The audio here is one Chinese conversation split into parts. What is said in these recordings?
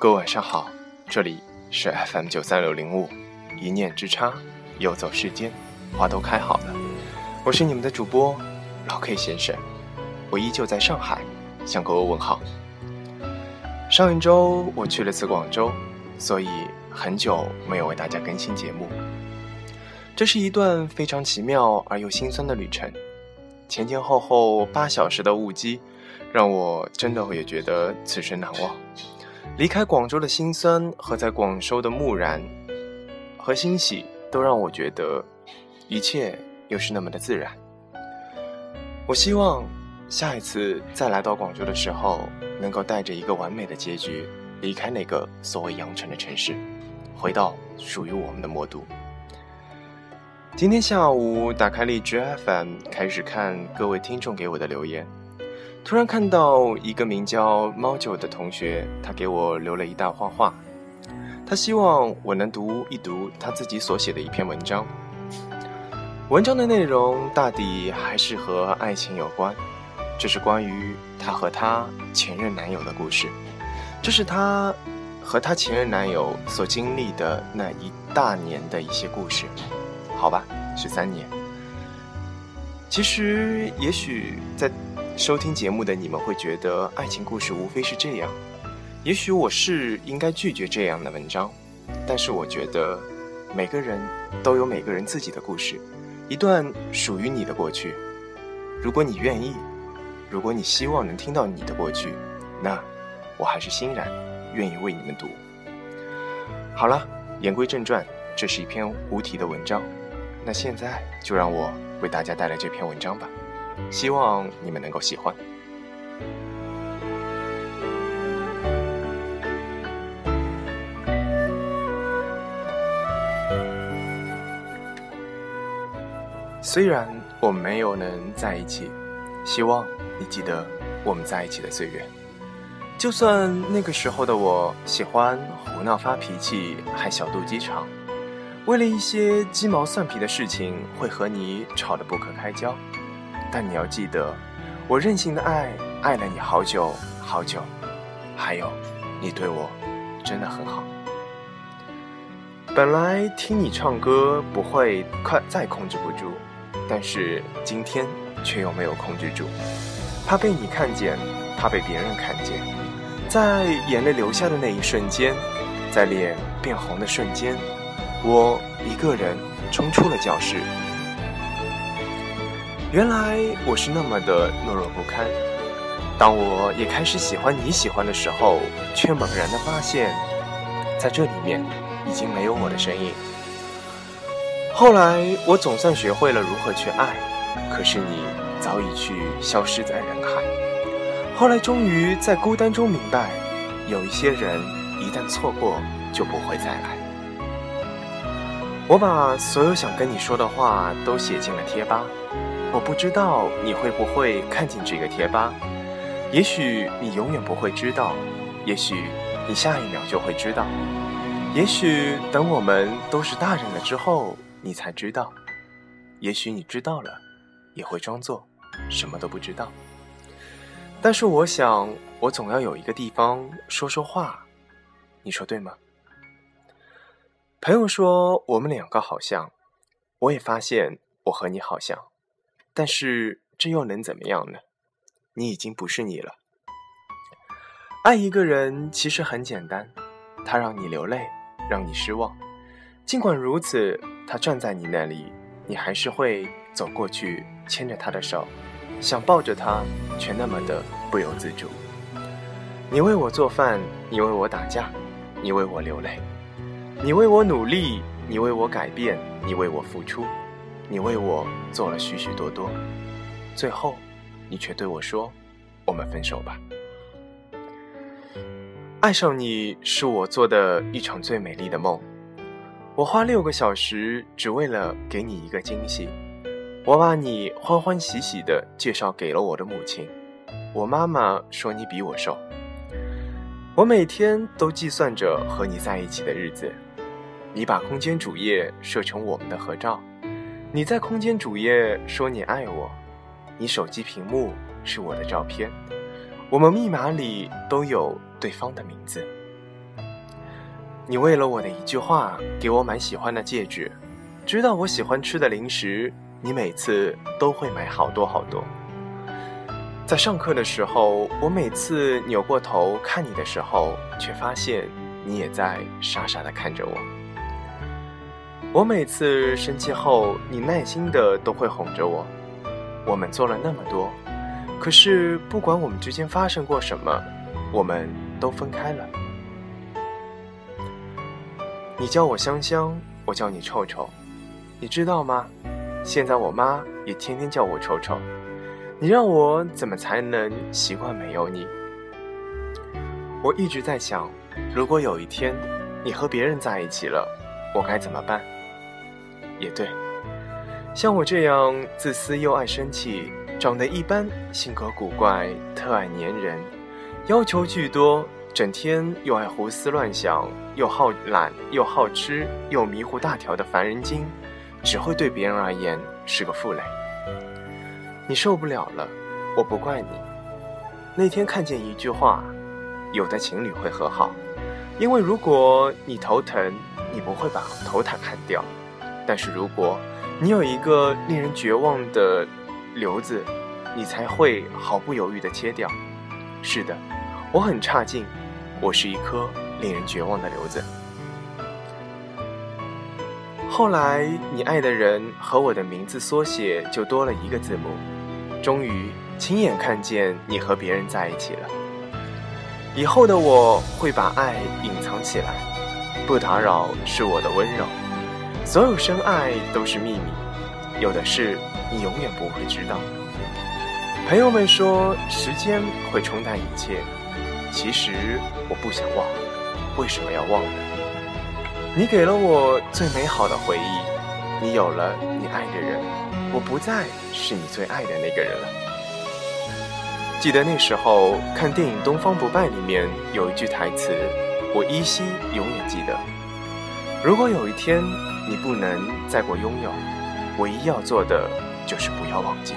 各位晚上好，这里是 FM 九三六零五，一念之差，游走世间，花都开好了。我是你们的主播老 K 先生，我依旧在上海向各位问好。上一周我去了次广州，所以很久没有为大家更新节目。这是一段非常奇妙而又心酸的旅程，前前后后八小时的误机，让我真的也觉得此生难忘。离开广州的辛酸和在广州的木然和欣喜，都让我觉得一切又是那么的自然。我希望下一次再来到广州的时候，能够带着一个完美的结局，离开那个所谓羊城的城市，回到属于我们的魔都。今天下午打开荔枝 FM，开始看各位听众给我的留言。突然看到一个名叫猫九的同学，他给我留了一大画画，他希望我能读一读他自己所写的一篇文章。文章的内容大抵还是和爱情有关，这是关于他和他前任男友的故事，这是他和他前任男友所经历的那一大年的一些故事，好吧，是三年。其实，也许在。收听节目的你们会觉得爱情故事无非是这样，也许我是应该拒绝这样的文章，但是我觉得每个人都有每个人自己的故事，一段属于你的过去。如果你愿意，如果你希望能听到你的过去，那我还是欣然愿意为你们读。好了，言归正传，这是一篇无题的文章，那现在就让我为大家带来这篇文章吧。希望你们能够喜欢。虽然我们没有能在一起，希望你记得我们在一起的岁月。就算那个时候的我喜欢胡闹发脾气，还小肚鸡肠，为了一些鸡毛蒜皮的事情会和你吵得不可开交。但你要记得，我任性的爱爱了你好久好久，还有，你对我真的很好。本来听你唱歌不会快再控制不住，但是今天却又没有控制住，怕被你看见，怕被别人看见，在眼泪流下的那一瞬间，在脸变红的瞬间，我一个人冲出了教室。原来我是那么的懦弱不堪。当我也开始喜欢你喜欢的时候，却猛然的发现，在这里面已经没有我的身影。后来我总算学会了如何去爱，可是你早已去消失在人海。后来终于在孤单中明白，有一些人一旦错过就不会再来。我把所有想跟你说的话都写进了贴吧。我不知道你会不会看见这个贴吧，也许你永远不会知道，也许你下一秒就会知道，也许等我们都是大人了之后你才知道，也许你知道了，也会装作什么都不知道。但是我想，我总要有一个地方说说话，你说对吗？朋友说我们两个好像，我也发现我和你好像。但是这又能怎么样呢？你已经不是你了。爱一个人其实很简单，他让你流泪，让你失望。尽管如此，他站在你那里，你还是会走过去牵着他的手，想抱着他，却那么的不由自主。你为我做饭，你为我打架，你为我流泪，你为我努力，你为我改变，你为我付出。你为我做了许许多多，最后，你却对我说：“我们分手吧。”爱上你是我做的一场最美丽的梦。我花六个小时只为了给你一个惊喜。我把你欢欢喜喜的介绍给了我的母亲。我妈妈说你比我瘦。我每天都计算着和你在一起的日子。你把空间主页设成我们的合照。你在空间主页说你爱我，你手机屏幕是我的照片，我们密码里都有对方的名字。你为了我的一句话给我买喜欢的戒指，知道我喜欢吃的零食，你每次都会买好多好多。在上课的时候，我每次扭过头看你的时候，却发现你也在傻傻的看着我。我每次生气后，你耐心的都会哄着我。我们做了那么多，可是不管我们之间发生过什么，我们都分开了。你叫我香香，我叫你臭臭，你知道吗？现在我妈也天天叫我臭臭。你让我怎么才能习惯没有你？我一直在想，如果有一天你和别人在一起了，我该怎么办？也对，像我这样自私又爱生气、长得一般、性格古怪、特爱粘人、要求巨多。整天又爱胡思乱想，又好懒，又好吃，又迷糊大条的烦人精，只会对别人而言是个负累。你受不了了，我不怪你。那天看见一句话，有的情侣会和好，因为如果你头疼，你不会把头毯砍掉；但是如果你有一个令人绝望的瘤子，你才会毫不犹豫地切掉。是的，我很差劲。我是一颗令人绝望的瘤子。后来，你爱的人和我的名字缩写就多了一个字母。终于，亲眼看见你和别人在一起了。以后的我会把爱隐藏起来，不打扰是我的温柔。所有深爱都是秘密，有的事你永远不会知道。朋友们说，时间会冲淡一切。其实我不想忘，为什么要忘呢？你给了我最美好的回忆，你有了你爱的人，我不再是你最爱的那个人了。记得那时候看电影《东方不败》里面有一句台词，我依稀永远记得：如果有一天你不能再过拥有，唯一要做的就是不要忘记。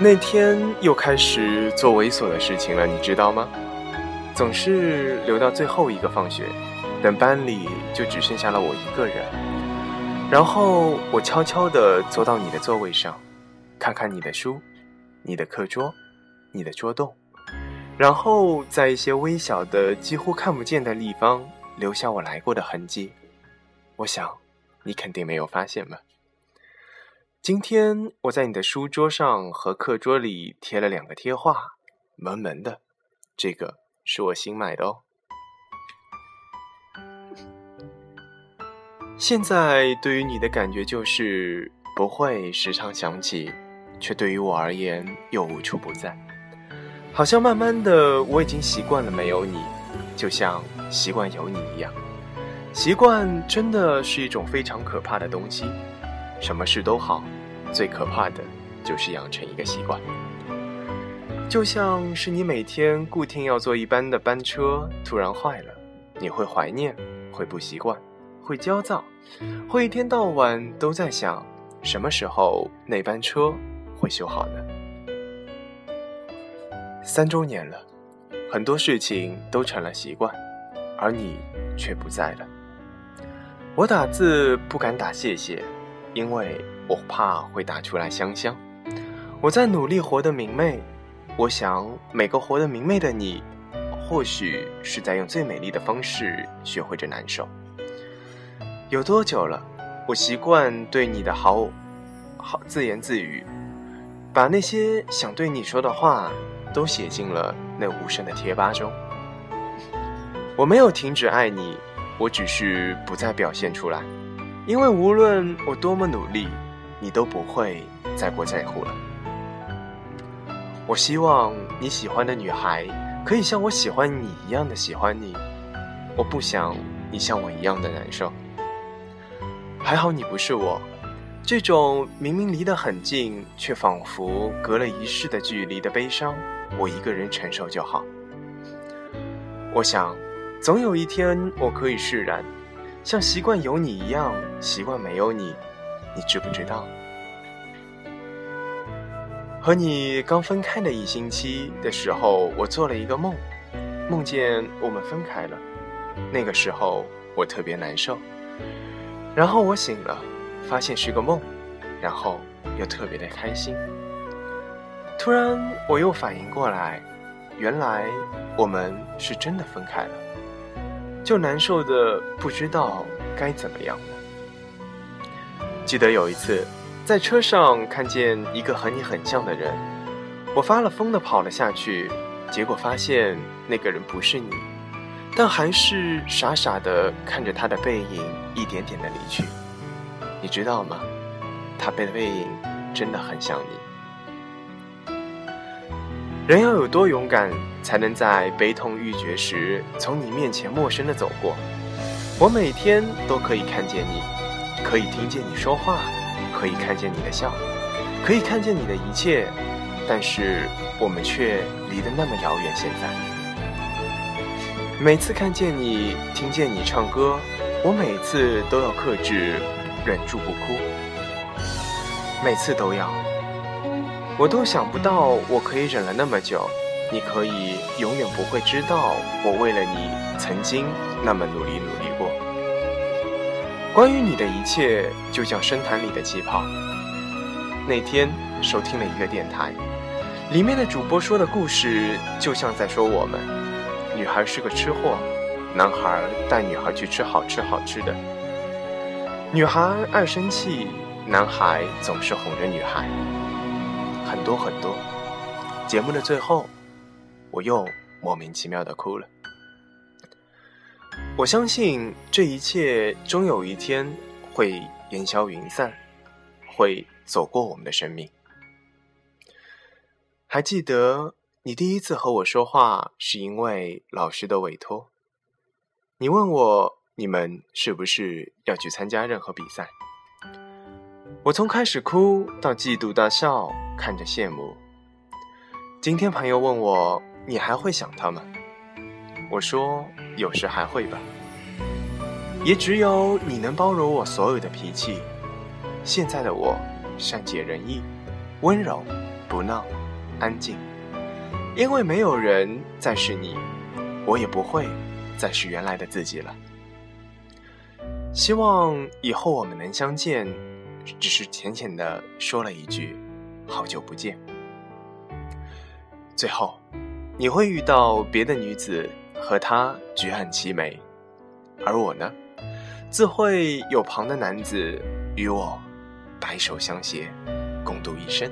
那天又开始做猥琐的事情了，你知道吗？总是留到最后一个放学，等班里就只剩下了我一个人。然后我悄悄地坐到你的座位上，看看你的书、你的课桌、你的桌洞，然后在一些微小的、几乎看不见的地方留下我来过的痕迹。我想，你肯定没有发现吧。今天我在你的书桌上和课桌里贴了两个贴画，萌萌的，这个是我新买的哦。现在对于你的感觉就是不会时常想起，却对于我而言又无处不在，好像慢慢的我已经习惯了没有你，就像习惯有你一样。习惯真的是一种非常可怕的东西。什么事都好，最可怕的就是养成一个习惯。就像是你每天固定要坐一班的班车突然坏了，你会怀念，会不习惯，会焦躁，会一天到晚都在想什么时候那班车会修好呢？三周年了，很多事情都成了习惯，而你却不在了。我打字不敢打谢谢。因为我怕会打出来香香，我在努力活得明媚。我想每个活得明媚的你，或许是在用最美丽的方式学会着难受。有多久了？我习惯对你的好，好自言自语，把那些想对你说的话都写进了那无声的贴吧中。我没有停止爱你，我只是不再表现出来。因为无论我多么努力，你都不会再过在乎了。我希望你喜欢的女孩可以像我喜欢你一样的喜欢你。我不想你像我一样的难受。还好你不是我，这种明明离得很近，却仿佛隔了一世的距离的悲伤，我一个人承受就好。我想，总有一天我可以释然。像习惯有你一样，习惯没有你，你知不知道？和你刚分开的一星期的时候，我做了一个梦，梦见我们分开了，那个时候我特别难受。然后我醒了，发现是个梦，然后又特别的开心。突然我又反应过来，原来我们是真的分开了，就难受的不知道该怎么样了。记得有一次，在车上看见一个和你很像的人，我发了疯的跑了下去，结果发现那个人不是你。但还是傻傻的看着他的背影一点点的离去，你知道吗？他背的背影真的很像你。人要有多勇敢，才能在悲痛欲绝时从你面前陌生的走过？我每天都可以看见你，可以听见你说话，可以看见你的笑，可以看见你的一切，但是我们却离得那么遥远。现在。每次看见你，听见你唱歌，我每次都要克制，忍住不哭。每次都要，我都想不到我可以忍了那么久。你可以永远不会知道，我为了你曾经那么努力努力过。关于你的一切，就像深潭里的气泡。那天收听了一个电台，里面的主播说的故事，就像在说我们。女孩是个吃货，男孩带女孩去吃好吃好吃的。女孩爱生气，男孩总是哄着女孩。很多很多。节目的最后，我又莫名其妙的哭了。我相信这一切终有一天会烟消云散，会走过我们的生命。还记得。你第一次和我说话是因为老师的委托。你问我你们是不是要去参加任何比赛？我从开始哭到嫉妒到笑，看着羡慕。今天朋友问我你还会想他吗？我说有时还会吧。也只有你能包容我所有的脾气。现在的我善解人意，温柔，不闹，安静。因为没有人再是你，我也不会再是原来的自己了。希望以后我们能相见，只是浅浅的说了一句“好久不见”。最后，你会遇到别的女子和她举案齐眉，而我呢，自会有旁的男子与我白手相携，共度一生。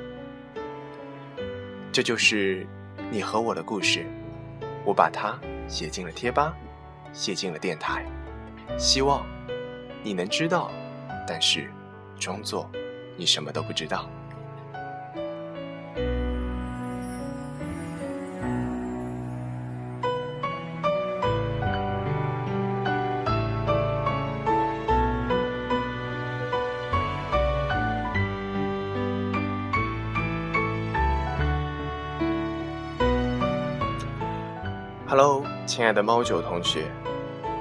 这就是。你和我的故事，我把它写进了贴吧，写进了电台，希望你能知道，但是装作你什么都不知道。Hello，亲爱的猫九同学，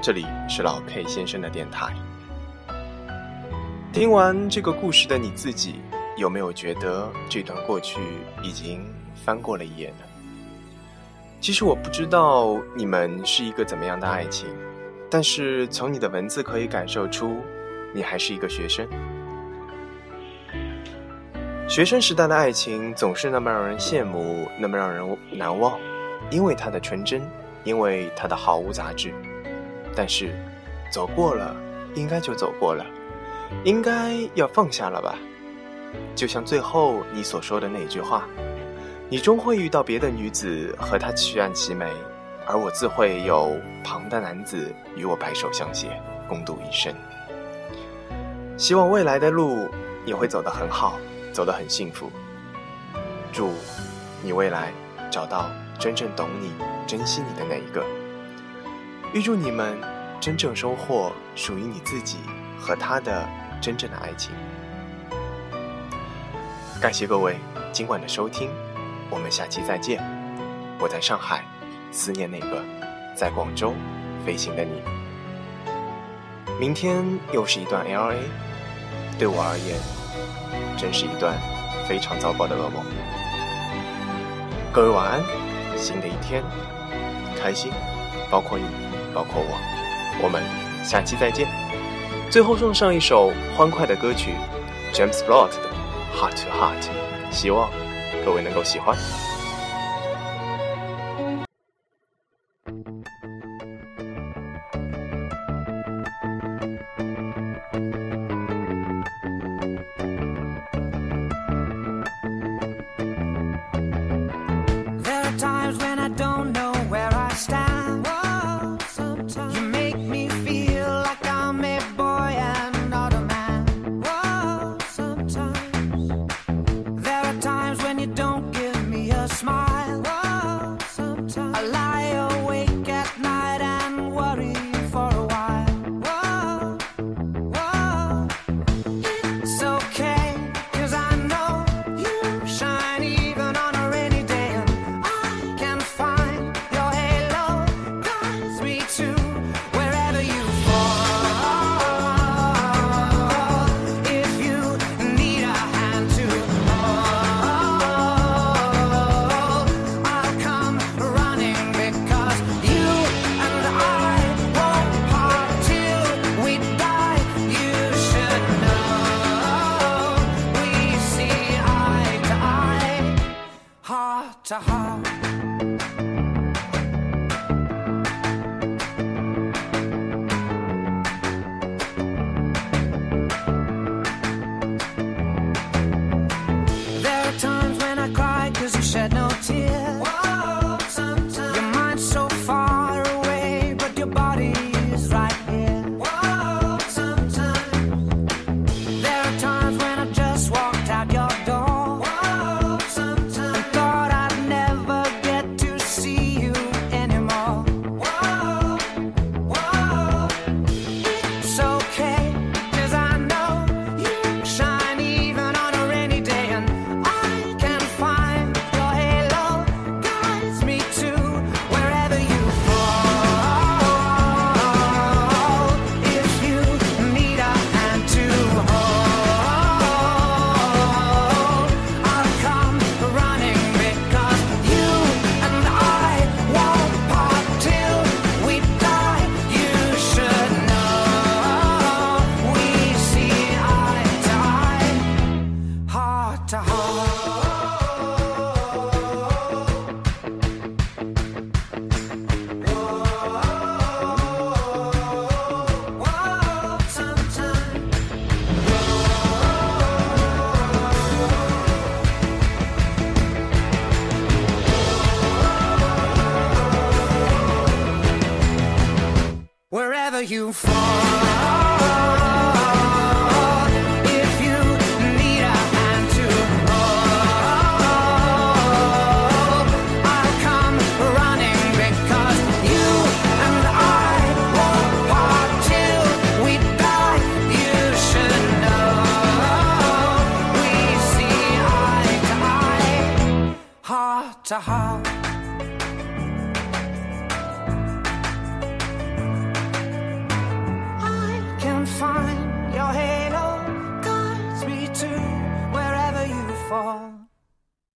这里是老 K 先生的电台。听完这个故事的你自己，有没有觉得这段过去已经翻过了一页呢？其实我不知道你们是一个怎么样的爱情，但是从你的文字可以感受出，你还是一个学生。学生时代的爱情总是那么让人羡慕，那么让人难忘。因为它的纯真，因为它的毫无杂质，但是走过了，应该就走过了，应该要放下了吧？就像最后你所说的那句话：“你终会遇到别的女子和她举案齐眉，而我自会有旁的男子与我白手相携，共度一生。”希望未来的路你会走得很好，走得很幸福。祝你未来找到。真正懂你、珍惜你的那一个，预祝你们真正收获属于你自己和他的真正的爱情。感谢各位今晚的收听，我们下期再见。我在上海，思念那个在广州飞行的你。明天又是一段 L A，对我而言，真是一段非常糟糕的噩梦。各位晚安。新的一天，开心，包括你，包括我。我们下期再见。最后送上一首欢快的歌曲 james blunt 的 heart to heart 希望各位能够喜欢。